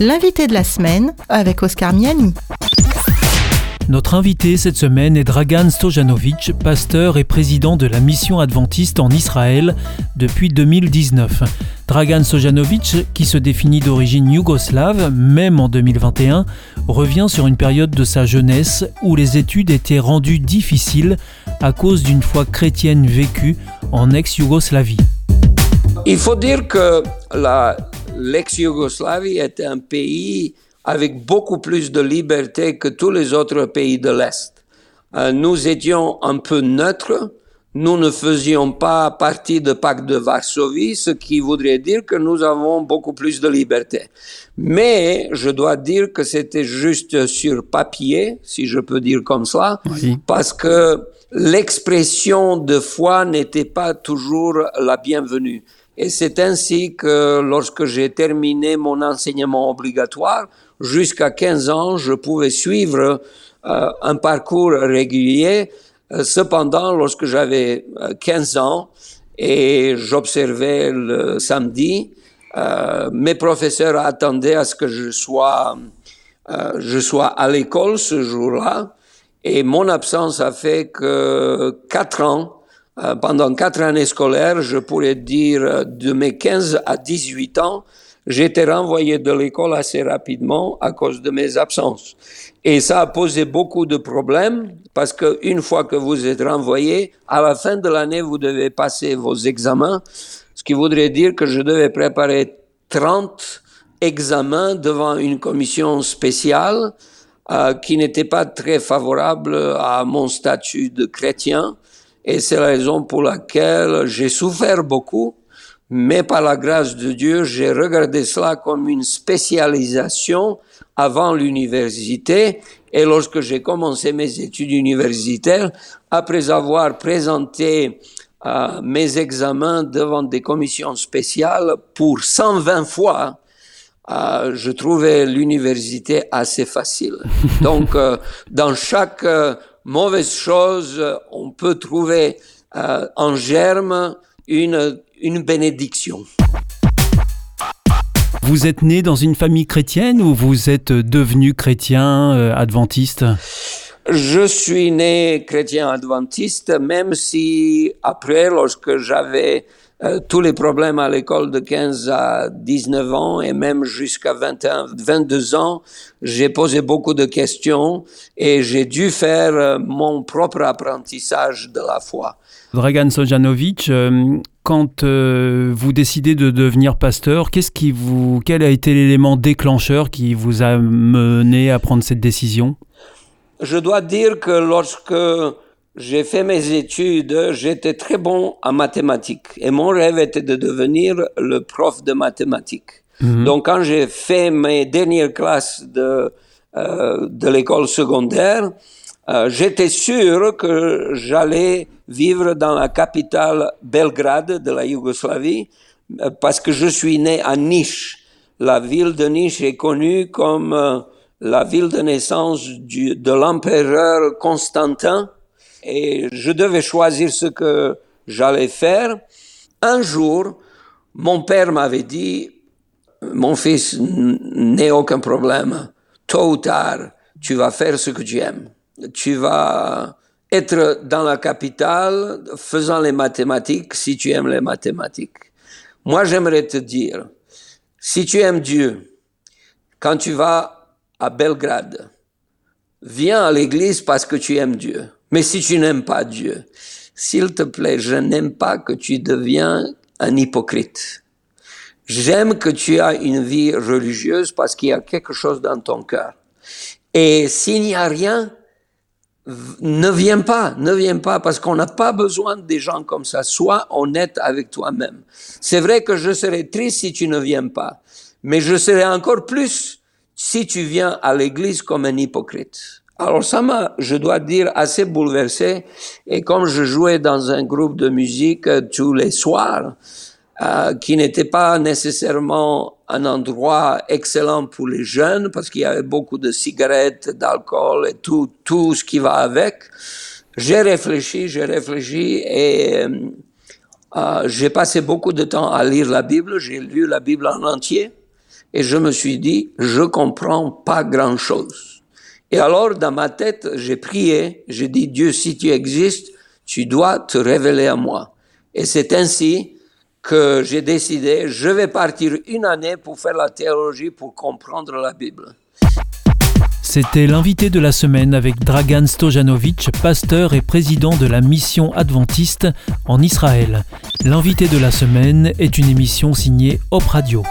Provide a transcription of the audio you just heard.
L'invité de la semaine avec Oscar Miani. Notre invité cette semaine est Dragan Stojanovic, pasteur et président de la mission adventiste en Israël depuis 2019. Dragan Stojanovic, qui se définit d'origine yougoslave, même en 2021, revient sur une période de sa jeunesse où les études étaient rendues difficiles à cause d'une foi chrétienne vécue en ex-Yougoslavie. Il faut dire que l'ex-Yougoslavie était un pays avec beaucoup plus de liberté que tous les autres pays de l'Est. Euh, nous étions un peu neutres, nous ne faisions pas partie du pacte de Varsovie, ce qui voudrait dire que nous avons beaucoup plus de liberté. Mais je dois dire que c'était juste sur papier, si je peux dire comme cela, parce que l'expression de foi n'était pas toujours la bienvenue. Et c'est ainsi que lorsque j'ai terminé mon enseignement obligatoire, jusqu'à 15 ans, je pouvais suivre euh, un parcours régulier. Euh, cependant, lorsque j'avais 15 euh, ans et j'observais le samedi, mes professeurs attendaient à ce que je sois, je sois à l'école ce jour-là. Et mon absence a fait que quatre ans, pendant quatre années scolaires, je pourrais dire de mes 15 à 18 ans, j'étais renvoyé de l'école assez rapidement à cause de mes absences. Et ça a posé beaucoup de problèmes parce qu'une fois que vous êtes renvoyé, à la fin de l'année, vous devez passer vos examens, ce qui voudrait dire que je devais préparer 30 examens devant une commission spéciale euh, qui n'était pas très favorable à mon statut de chrétien. Et c'est la raison pour laquelle j'ai souffert beaucoup mais par la grâce de Dieu, j'ai regardé cela comme une spécialisation avant l'université. Et lorsque j'ai commencé mes études universitaires, après avoir présenté euh, mes examens devant des commissions spéciales pour 120 fois, euh, je trouvais l'université assez facile. Donc, euh, dans chaque mauvaise chose, on peut trouver en germe une une bénédiction. Vous êtes né dans une famille chrétienne ou vous êtes devenu chrétien euh, adventiste? Je suis né chrétien adventiste, même si après, lorsque j'avais euh, tous les problèmes à l'école de 15 à 19 ans et même jusqu'à 21, 22 ans, j'ai posé beaucoup de questions et j'ai dû faire euh, mon propre apprentissage de la foi. Dragan Sojanovic, quand euh, vous décidez de devenir pasteur, qu'est-ce qui vous, quel a été l'élément déclencheur qui vous a mené à prendre cette décision? Je dois dire que lorsque j'ai fait mes études, j'étais très bon en mathématiques et mon rêve était de devenir le prof de mathématiques. Mhm. Donc quand j'ai fait mes dernières classes de, euh, de l'école secondaire, euh, j'étais sûr que j'allais vivre dans la capitale Belgrade de la Yougoslavie euh, parce que je suis né à Niš. La ville de Niš est connue comme euh, la ville de naissance du, de l'empereur Constantin et je devais choisir ce que j'allais faire. Un jour, mon père m'avait dit, mon fils, n'est aucun problème. Tôt ou tard, tu vas faire ce que tu aimes tu vas être dans la capitale faisant les mathématiques si tu aimes les mathématiques. Moi, j'aimerais te dire, si tu aimes Dieu, quand tu vas à Belgrade, viens à l'église parce que tu aimes Dieu. Mais si tu n'aimes pas Dieu, s'il te plaît, je n'aime pas que tu deviens un hypocrite. J'aime que tu as une vie religieuse parce qu'il y a quelque chose dans ton cœur. Et s'il n'y a rien, ne viens pas, ne viens pas, parce qu'on n'a pas besoin des gens comme ça. Sois honnête avec toi-même. C'est vrai que je serais triste si tu ne viens pas, mais je serais encore plus si tu viens à l'église comme un hypocrite. Alors ça m'a, je dois dire, assez bouleversé. Et comme je jouais dans un groupe de musique euh, tous les soirs, euh, qui n'était pas nécessairement un endroit excellent pour les jeunes parce qu'il y avait beaucoup de cigarettes, d'alcool et tout, tout ce qui va avec. J'ai réfléchi, j'ai réfléchi et euh, j'ai passé beaucoup de temps à lire la Bible. J'ai lu la Bible en entier et je me suis dit, je comprends pas grand chose. Et alors, dans ma tête, j'ai prié, j'ai dit, Dieu, si tu existes, tu dois te révéler à moi. Et c'est ainsi que j'ai décidé, je vais partir une année pour faire la théologie, pour comprendre la Bible. C'était l'invité de la semaine avec Dragan Stojanovic, pasteur et président de la mission adventiste en Israël. L'invité de la semaine est une émission signée Hop Radio.